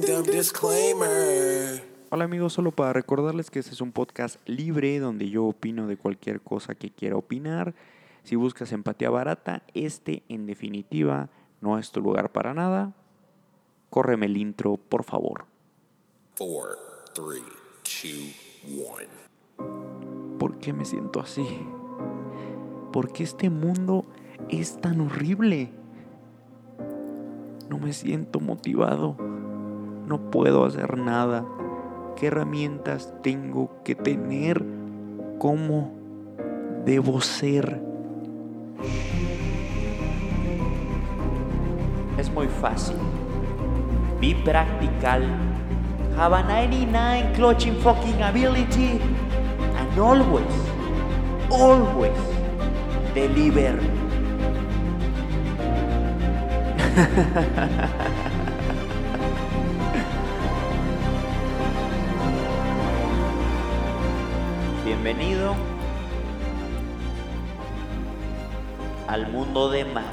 disclaimer. Hola amigos, solo para recordarles que este es un podcast libre donde yo opino de cualquier cosa que quiera opinar. Si buscas empatía barata, este en definitiva no es tu lugar para nada. Córreme el intro, por favor. Four, three, two, one. ¿Por qué me siento así? ¿Por qué este mundo es tan horrible? No me siento motivado. No puedo hacer nada. ¿Qué herramientas tengo que tener? ¿Cómo debo ser? Es muy fácil. Be practical. Have a 99 clutching fucking ability. And always, always deliver. Bienvenido al mundo de Marco.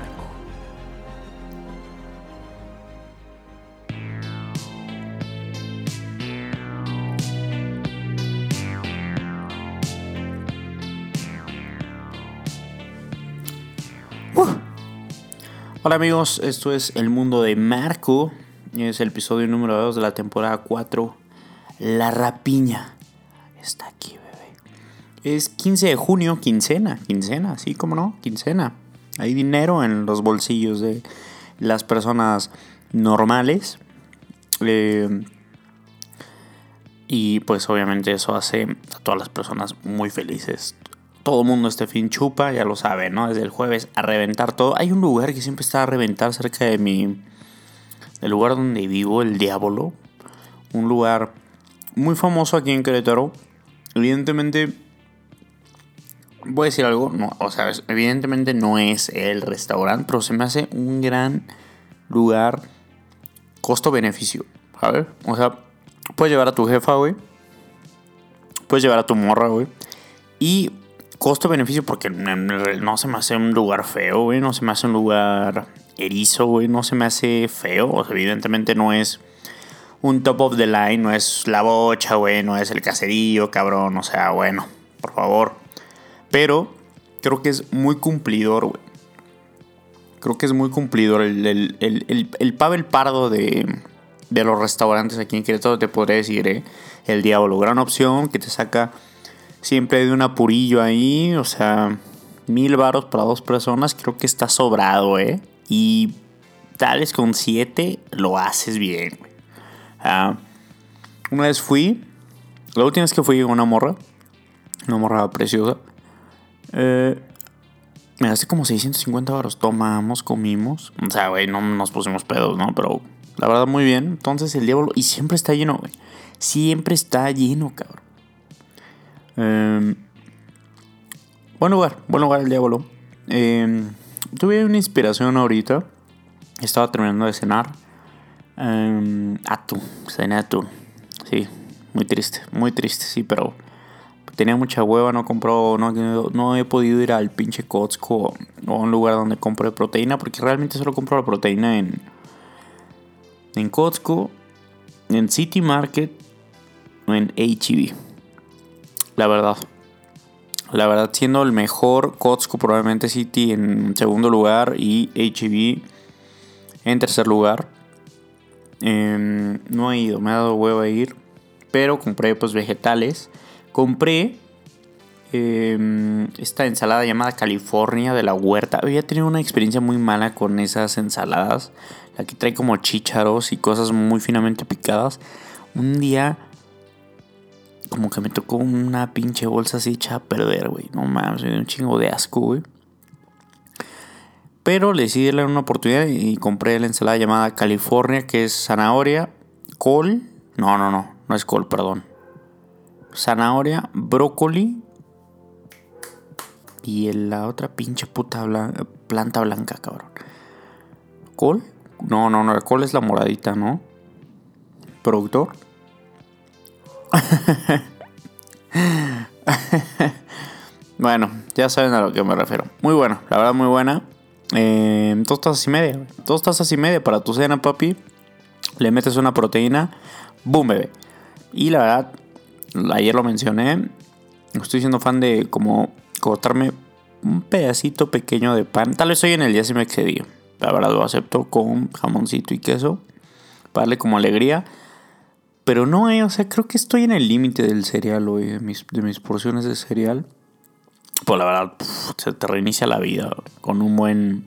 Hola amigos, esto es El Mundo de Marco. Es el episodio número 2 de la temporada 4. La rapiña está aquí. Es 15 de junio, quincena, quincena, sí, como no, quincena. Hay dinero en los bolsillos de las personas normales. Eh, y pues obviamente eso hace a todas las personas muy felices todo el mundo este fin chupa, ya lo sabe, ¿no? Desde el jueves a reventar todo. Hay un lugar que siempre está a reventar cerca de mi. del lugar donde vivo, el Diablo. Un lugar muy famoso aquí en Querétaro. Evidentemente. Voy a decir algo, no, o sea, evidentemente no es el restaurante, pero se me hace un gran lugar costo-beneficio. Ver, o sea, puedes llevar a tu jefa, güey. Puedes llevar a tu morra, güey. Y costo-beneficio porque no se me hace un lugar feo, güey. No se me hace un lugar erizo, güey. No se me hace feo. O sea, evidentemente no es un top of the line. No es la bocha, güey. No es el caserío, cabrón. O sea, bueno, por favor. Pero creo que es muy cumplidor, güey. Creo que es muy cumplidor. El, el, el, el, Pavel Pardo de, de los restaurantes aquí en Querétaro te podría decir, ¿eh? El Diablo. Gran opción que te saca Siempre de un apurillo ahí, o sea, mil varos para dos personas, creo que está sobrado, ¿eh? Y tales con siete lo haces bien, ah, una vez fui, la última vez que fui una morra, una morra preciosa, eh, me hace como 650 varos. Tomamos, comimos. O sea, güey, no nos pusimos pedos, ¿no? Pero la verdad, muy bien. Entonces el diablo. Y siempre está lleno, güey. Siempre está lleno, cabrón. Eh, buen lugar, buen lugar el diablo. Eh, tuve una inspiración ahorita. Estaba terminando de cenar. Eh, atún, cené atún. Sí, muy triste, muy triste, sí, pero tenía mucha hueva, no compró, no, no he podido ir al pinche Costco o a un lugar donde compre proteína, porque realmente solo compro la proteína en, en Costco, en City Market o en HEB. La verdad. La verdad, siendo el mejor Costco, probablemente City en segundo lugar y HEB en tercer lugar. Em, no he ido, me ha dado huevo a ir. Pero compré pues vegetales. Compré em, esta ensalada llamada California de la huerta. Había tenido una experiencia muy mala con esas ensaladas. La que trae como chícharos y cosas muy finamente picadas. Un día como que me tocó una pinche bolsa así hecha a perder, güey. No mames, me dio un chingo de asco, güey. Pero le decidí darle una oportunidad y compré la ensalada llamada California, que es zanahoria, col. No, no, no, no es col, perdón. Zanahoria, brócoli y la otra pinche puta planta blanca, cabrón. ¿Col? No, no, no, la col es la moradita, ¿no? ¿Productor? bueno, ya saben a lo que me refiero. Muy bueno, la verdad muy buena. Eh, dos tazas y media. Dos tazas y media para tu cena, papi. le metes una proteína, boom, bebé. Y la verdad, ayer lo mencioné, estoy siendo fan de como cortarme un pedacito pequeño de pan. Tal vez hoy en el día se me excedí. La verdad lo acepto con jamoncito y queso. Para darle como alegría. Pero no, eh, o sea, creo que estoy en el límite del cereal hoy, de mis, de mis porciones de cereal. Pues la verdad, se te reinicia la vida con un buen.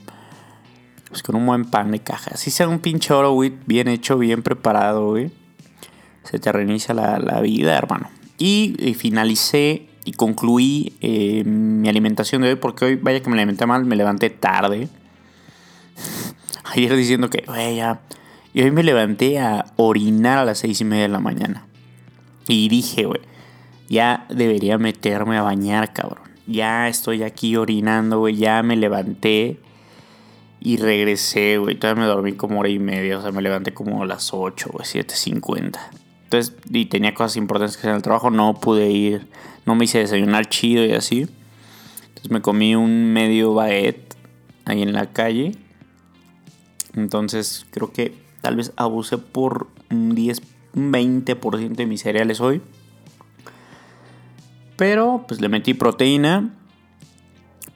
Pues con un buen pan de caja. Si sea un pinche oro, güey, bien hecho, bien preparado, güey. Se te reinicia la, la vida, hermano. Y, y finalicé y concluí eh, mi alimentación de hoy porque hoy, vaya que me alimenté mal, me levanté tarde. Ayer diciendo que, güey, ya. Y hoy me levanté a orinar a las seis y media de la mañana. Y dije, güey, ya debería meterme a bañar, cabrón. Ya estoy aquí orinando, güey. Ya me levanté y regresé, güey. Todavía me dormí como hora y media. O sea, me levanté como a las 8, güey, 7.50. Entonces, y tenía cosas importantes que hacer en el trabajo. No pude ir. No me hice desayunar chido y así. Entonces me comí un medio baguette ahí en la calle. Entonces, creo que tal vez abusé por un 10, un 20% de mis cereales hoy. Pero pues le metí proteína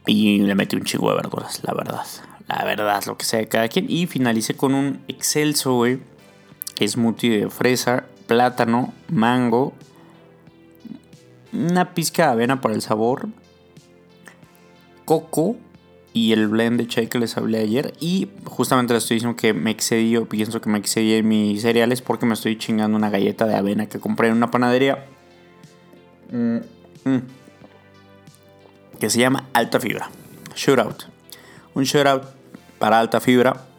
y le metí un chingo de verduras, la verdad. La verdad, lo que sea de cada quien. Y finalicé con un excelso, güey. Smoothie de fresa, plátano, mango, una pizca de avena para el sabor, coco y el blend de chai que les hablé ayer. Y justamente les estoy diciendo que me excedí, o pienso que me excedí en mis cereales porque me estoy chingando una galleta de avena que compré en una panadería. Mm, mm. Que se llama Alta Fibra. Shootout. Un shootout para alta fibra.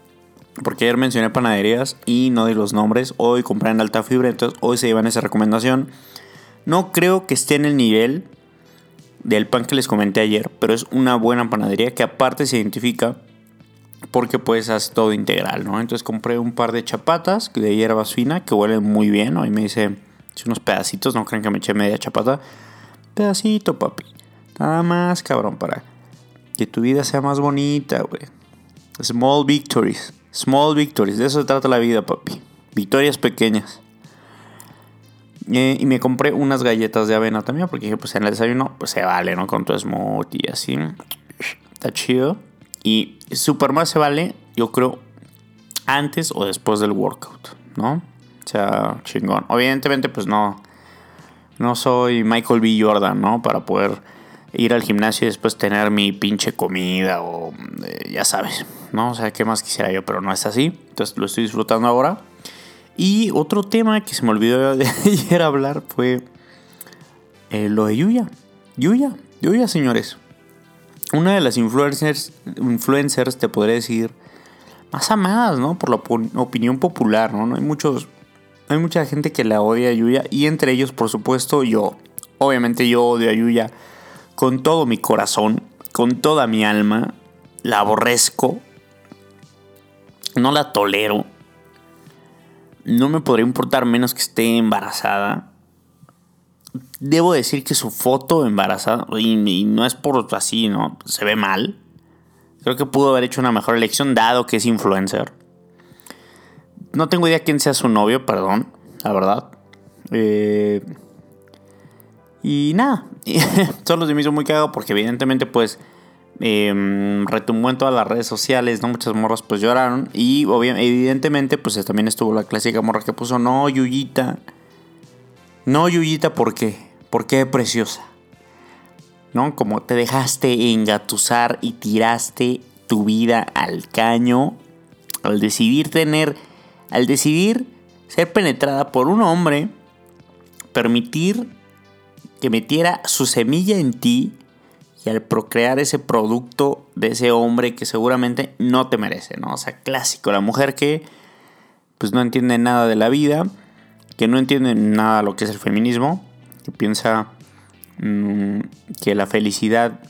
Porque ayer mencioné panaderías y no di los nombres. Hoy compré en alta fibra, entonces hoy se llevan esa recomendación. No creo que esté en el nivel del pan que les comenté ayer, pero es una buena panadería que aparte se identifica porque pues hace todo integral, ¿no? Entonces compré un par de chapatas de hierba fina que huelen muy bien, Ahí me dice unos pedacitos, no creen que me eché media chapata. Pedacito, papi. Nada más, cabrón, para que tu vida sea más bonita, güey. Small victories. Small victories. De eso se trata la vida, papi. Victorias pequeñas. Y me compré unas galletas de avena también, porque dije, pues en el desayuno, pues se vale, ¿no? Con tu smoothie y así. Está chido. Y super más se vale, yo creo, antes o después del workout, ¿no? O sea, chingón. Obviamente, pues no. No soy Michael B. Jordan, ¿no? Para poder ir al gimnasio y después tener mi pinche comida o eh, ya sabes, ¿no? O sea, ¿qué más quisiera yo? Pero no es así. Entonces lo estoy disfrutando ahora. Y otro tema que se me olvidó de ayer hablar fue eh, lo de Yuya. Yuya, Yuya, señores. Una de las influencers, influencers, te podría decir, más amadas, ¿no? Por la opinión popular, ¿no? Hay muchos, hay mucha gente que la odia a Yuya y entre ellos, por supuesto, yo. Obviamente yo odio a Yuya con todo mi corazón, con toda mi alma. La aborrezco. No la tolero no me podría importar menos que esté embarazada. Debo decir que su foto embarazada, y, no es por así, ¿no? Se ve mal. Creo que pudo haber hecho una mejor elección dado que es influencer. No tengo idea quién sea su novio, perdón, la verdad. Eh, y nada, solo se me hizo muy cagado porque evidentemente pues eh, retumbó en todas las redes sociales, ¿no? Muchas morras pues lloraron. Y evidentemente pues también estuvo la clásica morra que puso, no, Yuyita. No, Yuyita, ¿por qué? ¿Por qué preciosa? ¿No? Como te dejaste engatusar y tiraste tu vida al caño al decidir tener, al decidir ser penetrada por un hombre, permitir que metiera su semilla en ti y al procrear ese producto de ese hombre que seguramente no te merece, ¿no? O sea, clásico, la mujer que pues no entiende nada de la vida, que no entiende nada de lo que es el feminismo, que piensa mm, que la felicidad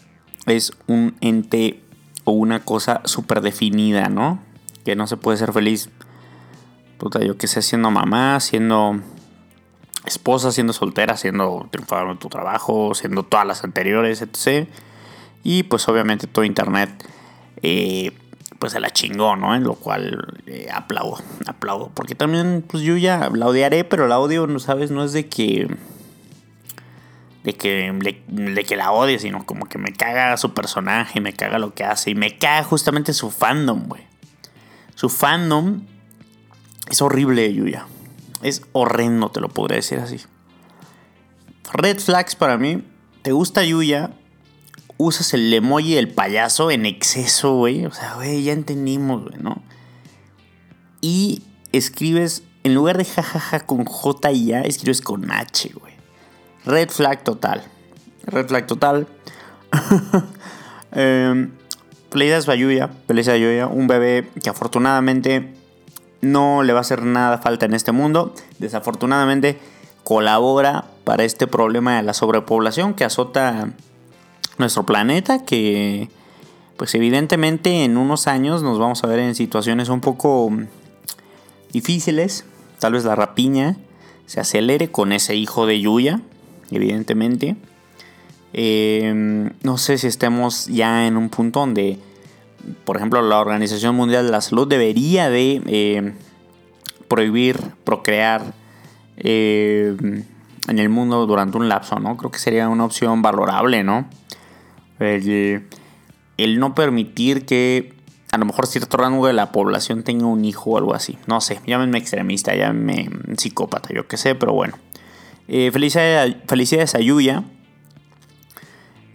es un ente o una cosa súper definida, ¿no? Que no se puede ser feliz, puta, yo que sé, siendo mamá, siendo esposa, siendo soltera, siendo triunfador en tu trabajo, siendo todas las anteriores, etc. Y pues obviamente todo internet, eh, pues se la chingó, ¿no? En lo cual eh, aplaudo, aplaudo. Porque también, pues yo ya la odiaré, pero la odio, ¿no sabes? No es de que de que, de que la odie, sino como que me caga su personaje, me caga lo que hace y me caga justamente su fandom, güey. Su fandom es horrible, Yuya. Es horrendo, te lo podría decir así. Red flags para mí. ¿Te gusta Yuya? Usas el emoji del payaso en exceso, güey. O sea, güey, ya entendimos, güey, ¿no? Y escribes, en lugar de jajaja con J y A, escribes con H, güey. Red flag total. Red flag total. eh, felicidades a Yuya. Felicidades a Un bebé que afortunadamente no le va a hacer nada falta en este mundo. Desafortunadamente colabora para este problema de la sobrepoblación que azota nuestro planeta. Que pues evidentemente en unos años nos vamos a ver en situaciones un poco difíciles. Tal vez la rapiña se acelere con ese hijo de Yuya evidentemente. Em, no sé si estemos ya en un punto donde, por ejemplo, la Organización Mundial de la Salud debería de em, prohibir procrear em, en el mundo durante un lapso, ¿no? Creo que sería una opción valorable, ¿no? El, el no permitir que a lo mejor cierto rango de la población tenga un hijo o algo así. No sé, llámenme extremista, llámenme psicópata, yo qué sé, pero bueno. Eh, felicidades, a Yuya.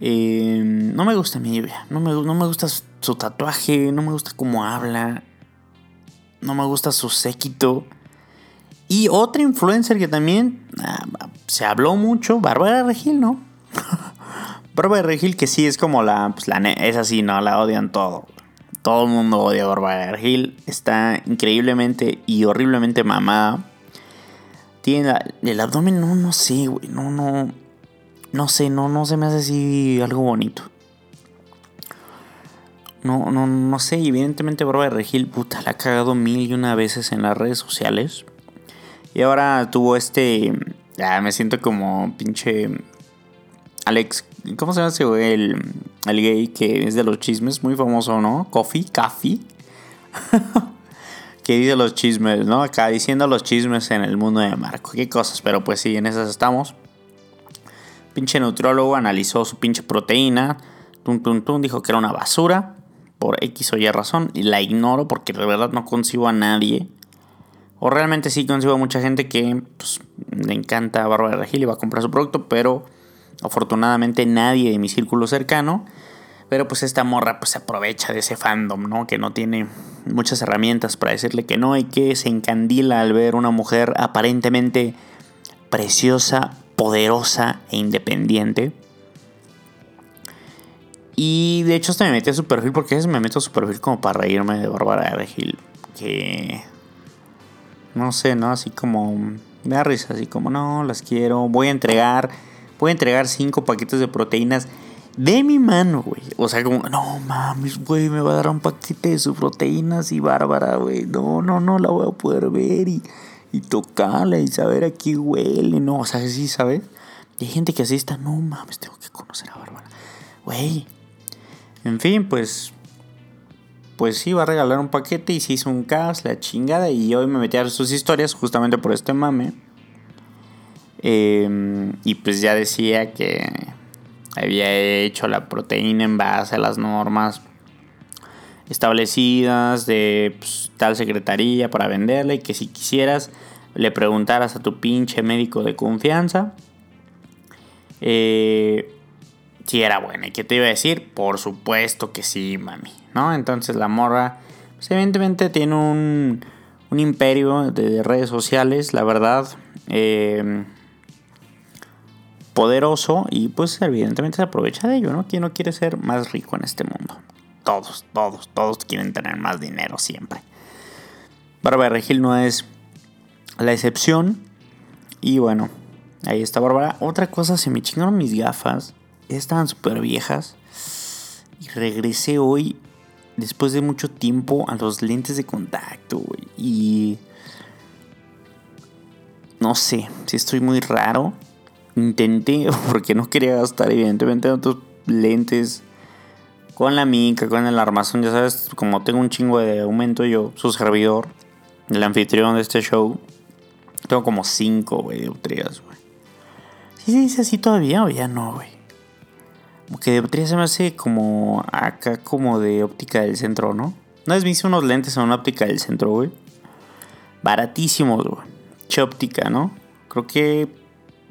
Eh, no me gusta mi Yuya. No me, no me gusta su tatuaje. No me gusta cómo habla. No me gusta su séquito. Y otra influencer que también ah, se habló mucho, Bárbara Regil, ¿no? Bárbara Regil, que sí es como la, pues la. Es así, ¿no? La odian todo. Todo el mundo odia a Bárbara Regil. Está increíblemente y horriblemente mamada. Tiene el abdomen, no, no sé, güey. No, no. No sé, no, no se me hace así algo bonito. No, no, no sé. Evidentemente, de Regil, puta, la ha cagado mil y una veces en las redes sociales. Y ahora tuvo este. Ya me siento como pinche. Alex. ¿Cómo se llama ese güey? El, el gay que es de los chismes, muy famoso, ¿no? Coffee, Coffee. que dice los chismes, ¿no? Acá diciendo los chismes en el mundo de Marco. Qué cosas, pero pues sí, en esas estamos. Pinche nutriólogo analizó su pinche proteína. Tum, tum, tum, dijo que era una basura. Por X o Y razón. Y la ignoro porque de verdad no consigo a nadie. O realmente sí consigo a mucha gente que pues, le encanta Bárbara Regil y va a comprar su producto. Pero afortunadamente nadie de mi círculo cercano pero pues esta morra pues se aprovecha de ese fandom, ¿no? Que no tiene muchas herramientas para decirle que no y que se encandila al ver una mujer aparentemente preciosa, poderosa e independiente. Y de hecho hasta me metí a su perfil porque es me meto a su perfil como para reírme de Bárbara Regil. Que... No sé, ¿no? Así como... Me da risa, así como no, las quiero. Voy a entregar... Voy a entregar cinco paquetes de proteínas de mi mano, güey. O sea, como, no mames, güey, me va a dar un paquete de sus proteínas y bárbara, güey. No, no, no, la voy a poder ver y, y tocarla y saber a qué huele, no, o sea, sí, ¿sabes? Y hay gente que así está, no mames, tengo que conocer a Bárbara. Güey. En fin, pues. Pues sí, va a regalar un paquete y se hizo un caos, la chingada. Y hoy me metí a sus historias justamente por este mame. Em, y pues ya decía que había hecho la proteína en base a las normas establecidas de pues, tal secretaría para venderla y que si quisieras le preguntaras a tu pinche médico de confianza eh, si era buena. ¿Y qué te iba a decir? Por supuesto que sí, mami. ¿No? Entonces la morra, pues, evidentemente tiene un, un imperio de, redes sociales, la verdad. Eh, poderoso y pues evidentemente se aprovecha de ello, ¿no? ¿Quién no quiere ser más rico en este mundo? Todos, todos, todos quieren tener más dinero siempre. Bárbara Regil no es la excepción. Y bueno, ahí está Bárbara. Otra cosa, se me chingaron mis gafas. Estaban súper viejas. Y regresé hoy, después de mucho tiempo, a los lentes de contacto, Y... No sé, si estoy muy raro intenté, porque no quería gastar evidentemente otros lentes con la mica, con el armazón, ya sabes, como tengo un chingo de aumento, yo, su servidor, el anfitrión de este show, tengo como 5, güey, dioptrías, güey. ¿Sí se dice así todavía o ya no, güey? Como que dioptría se me hace como acá, como de óptica del centro, ¿no? Una vez me hice unos lentes en una óptica del centro, güey. Baratísimos, güey. Che óptica, ¿no? Creo que,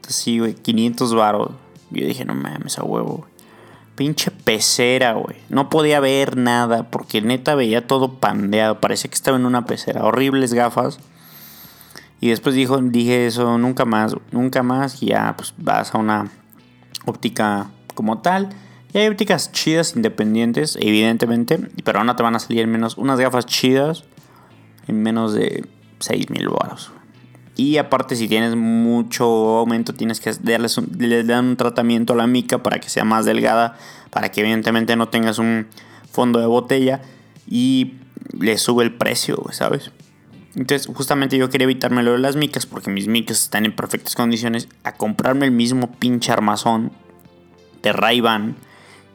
sí, güey, 500 baros. Yo dije, no mames, a huevo, güey. Pinche pecera, güey. No podía ver nada porque neta veía todo pandeado. Parecía que estaba en una pecera. Horribles gafas. Y después dijo, dije eso, nunca más, nunca más. Y ya, pues vas a una óptica como tal. Y hay ópticas chidas independientes, evidentemente. Pero no te van a salir menos unas gafas chidas en menos de 6 mil baros. Y aparte, si tienes mucho aumento, tienes que darles un, le dan un tratamiento a la mica para que sea más delgada, para que evidentemente no tengas un fondo de botella y le sube el precio, ¿sabes? Entonces, justamente yo quería evitarme lo de las micas porque mis micas están en perfectas condiciones a comprarme el mismo pinche armazón de ray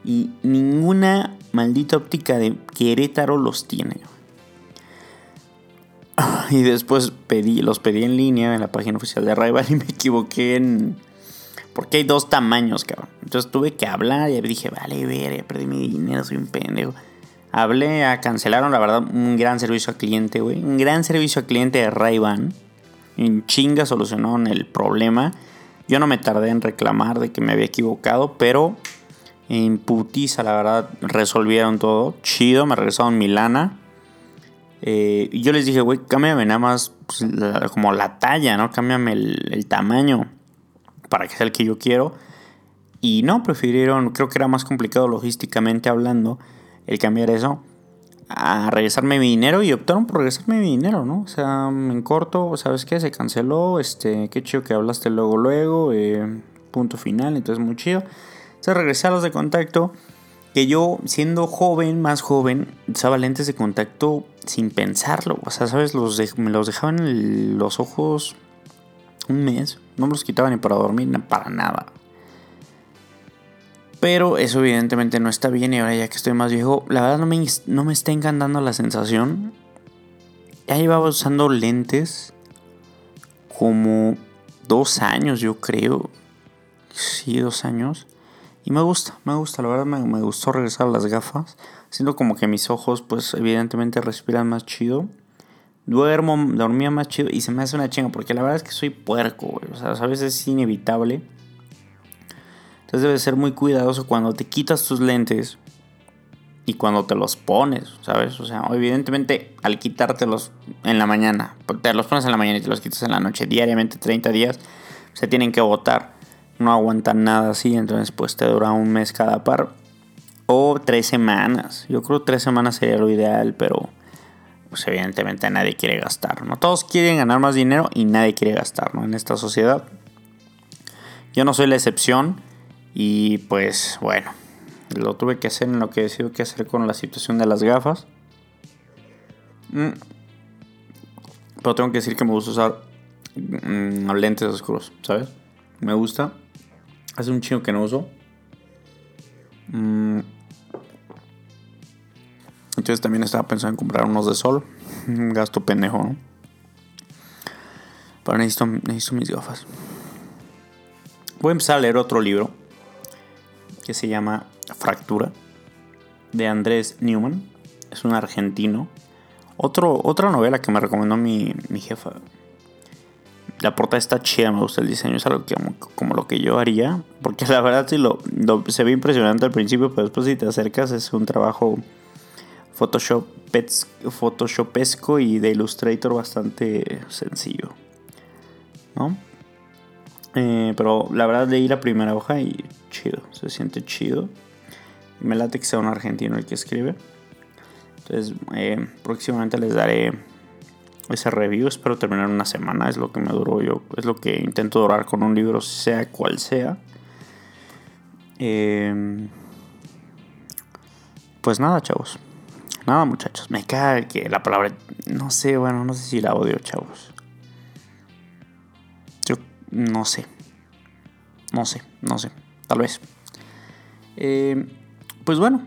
y ninguna maldita óptica de Querétaro los tiene. Y después pedí, los pedí en línea en la página oficial de ray y me equivoqué en... Porque hay dos tamaños, cabrón. Entonces tuve que hablar y dije, vale, ver, perdí mi dinero, soy un pendejo. Hablé a cancelaron, la verdad, un gran servicio al cliente, güey. Un gran servicio al cliente de Ray-Ban. En chinga solucionaron el problema. Yo no me tardé en reclamar de que me había equivocado, pero en putiza, la verdad, resolvieron todo. Chido, me regresaron mi lana. Eh, yo les dije, güey, cámbiame nada más pues, como la talla, ¿no? Cámbiame el, el, tamaño para que sea el que yo quiero. Y no, prefirieron, creo que era más complicado logísticamente hablando, el cambiar eso a regresarme mi dinero y optaron por regresarme mi dinero, ¿no? O sea, en corto, ¿sabes qué? Se canceló, este, qué chido que hablaste luego, luego, eh, punto final, entonces muy chido. Entonces regresé a los de contacto, que yo siendo joven, más joven, usaba lentes de contacto sin pensarlo, o sea, ¿sabes? Los me los dejaban en los ojos un mes, no me los quitaba ni para dormir, para nada. Pero eso evidentemente no está bien y ahora ya que estoy más viejo, la verdad no me, no me está encantando la sensación. Ya llevaba usando lentes como dos años, yo creo. Sí, dos años. Y me gusta, me gusta, la verdad me, me gustó regresar a las gafas. Siento como que mis ojos, pues evidentemente respiran más chido. Duermo, dormía más chido y se me hace una chinga porque la verdad es que soy puerco, güey. O sea, a veces es inevitable. Entonces debes ser muy cuidadoso cuando te quitas tus lentes y cuando te los pones, ¿sabes? O sea, evidentemente al quitártelos en la mañana, te los pones en la mañana y te los quitas en la noche, diariamente 30 días, se tienen que botar. No aguantan nada así, entonces pues te dura un mes cada par. O tres semanas. Yo creo tres semanas sería lo ideal, pero pues evidentemente nadie quiere gastar, ¿no? Todos quieren ganar más dinero y nadie quiere gastar, ¿no? En esta sociedad. Yo no soy la excepción y pues bueno, lo tuve que hacer en lo que he decidido que hacer con la situación de las gafas. Mm. Pero tengo que decir que me gusta usar mm, lentes oscuros, ¿sabes? Me gusta. Hace un chingo que no uso. Mm. Entonces también estaba pensando en comprar unos de sol. Un gasto pendejo, ¿no? Pero necesito, necesito mis gafas. Voy a empezar a leer otro libro que se llama Fractura de Andrés Newman. Es un argentino. Otro, otra novela que me recomendó mi, mi jefa. La portada está chida, me gusta el diseño, es algo que, como, lo que yo haría. Porque la verdad sí lo, se ve impresionante al principio, pero después si te acercas es un trabajo Photoshop, Photoshopesco y de Illustrator bastante sencillo. ¿No? Eh, pero la verdad leí la primera hoja y chido, se siente chido. Me late que sea un argentino el que escribe. Entonces, eh, próximamente les daré ese review. Espero terminar una semana. Es lo que me duró yo. Es lo que intento durar con un libro, sea cual sea. Em, pues nada, chavos. Nada, muchachos. Me cae que la palabra. No sé, bueno, no sé si la odio, chavos. Yo no sé. No sé, no sé. Tal vez. Eh, pues bueno,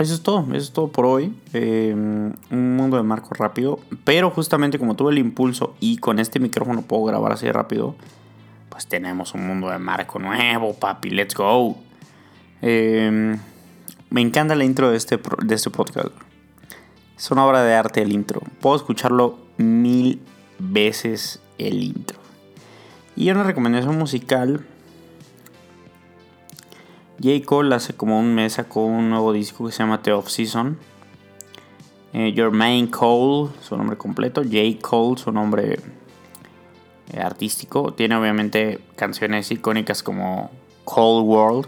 eso es todo, eso es todo por hoy. Eh, un mundo de marco rápido. Pero justamente como tuve el impulso y con este micrófono puedo grabar así rápido, pues tenemos un mundo de marco nuevo, papi. Let's go. Eh, me encanta la intro de este, de este podcast. Es una obra de arte el intro. Puedo escucharlo mil veces el intro. Y una recomendación musical J. Cole hace como un mes sacó un nuevo disco que se llama The Off Season. Eh, Your Main Cole, su nombre completo. J. Cole, su nombre eh, artístico. Tiene obviamente canciones icónicas como Cold World,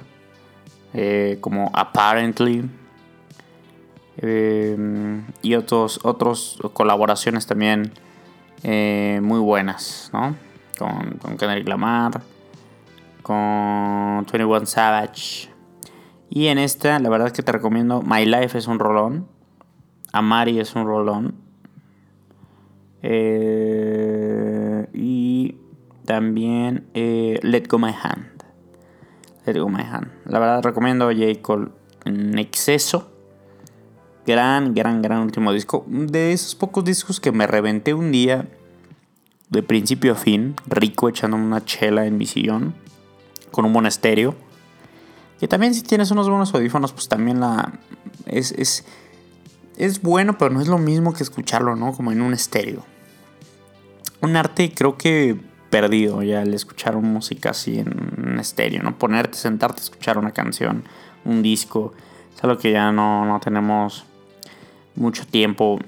eh, como Apparently. y otros, otros colaboraciones también muy buenas, ¿no? Con, con Kendrick Lamar con 21 Savage. Y en esta, la verdad que te recomiendo My Life es un rolón. Amari es un rolón. Eh, y también eh, Let Go My Hand. Let Go My Hand. La verdad recomiendo J. Cole en exceso. Gran, gran, gran último disco. De esos pocos discos que me reventé un día. De principio a fin. Rico echando una chela en mi sillón con un estéreo. Que también si tienes unos buenos audífonos, pues también la... Es, es, es bueno, pero no es lo mismo que escucharlo, ¿no? Como en un estéreo. Un arte creo que perdido ya el escuchar música así en estéreo, ¿no? Ponerte, sentarte a escuchar una canción, un disco. Es algo que ya no, no tenemos mucho tiempo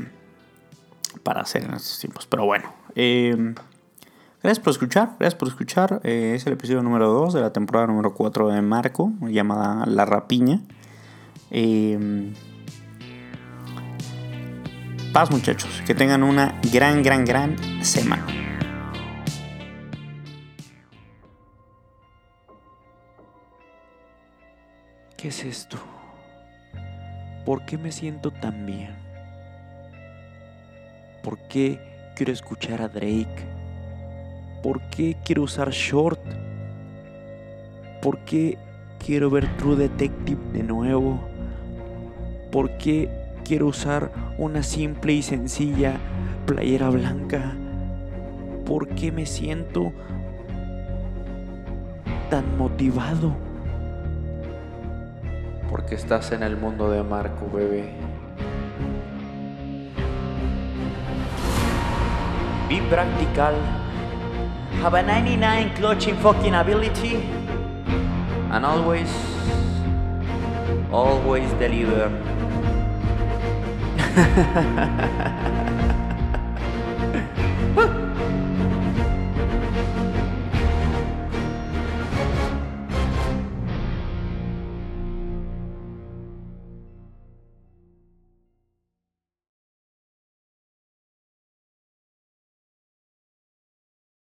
para hacer en estos tiempos. Pero bueno. Eh, Gracias por escuchar, gracias por escuchar. Eh, es el episodio número 2 de la temporada número 4 de Marco, llamada La Rapiña. Eh, paz muchachos, que tengan una gran, gran, gran semana. ¿Qué es esto? ¿Por qué me siento tan bien? ¿Por qué quiero escuchar a Drake? ¿Por qué quiero usar short? ¿Por qué quiero ver True Detective de nuevo? ¿Por qué quiero usar una simple y sencilla playera blanca? ¿Por qué me siento tan motivado? Porque estás en el mundo de Marco, bebé. Be practical have a 99 clutching fucking ability and always always deliver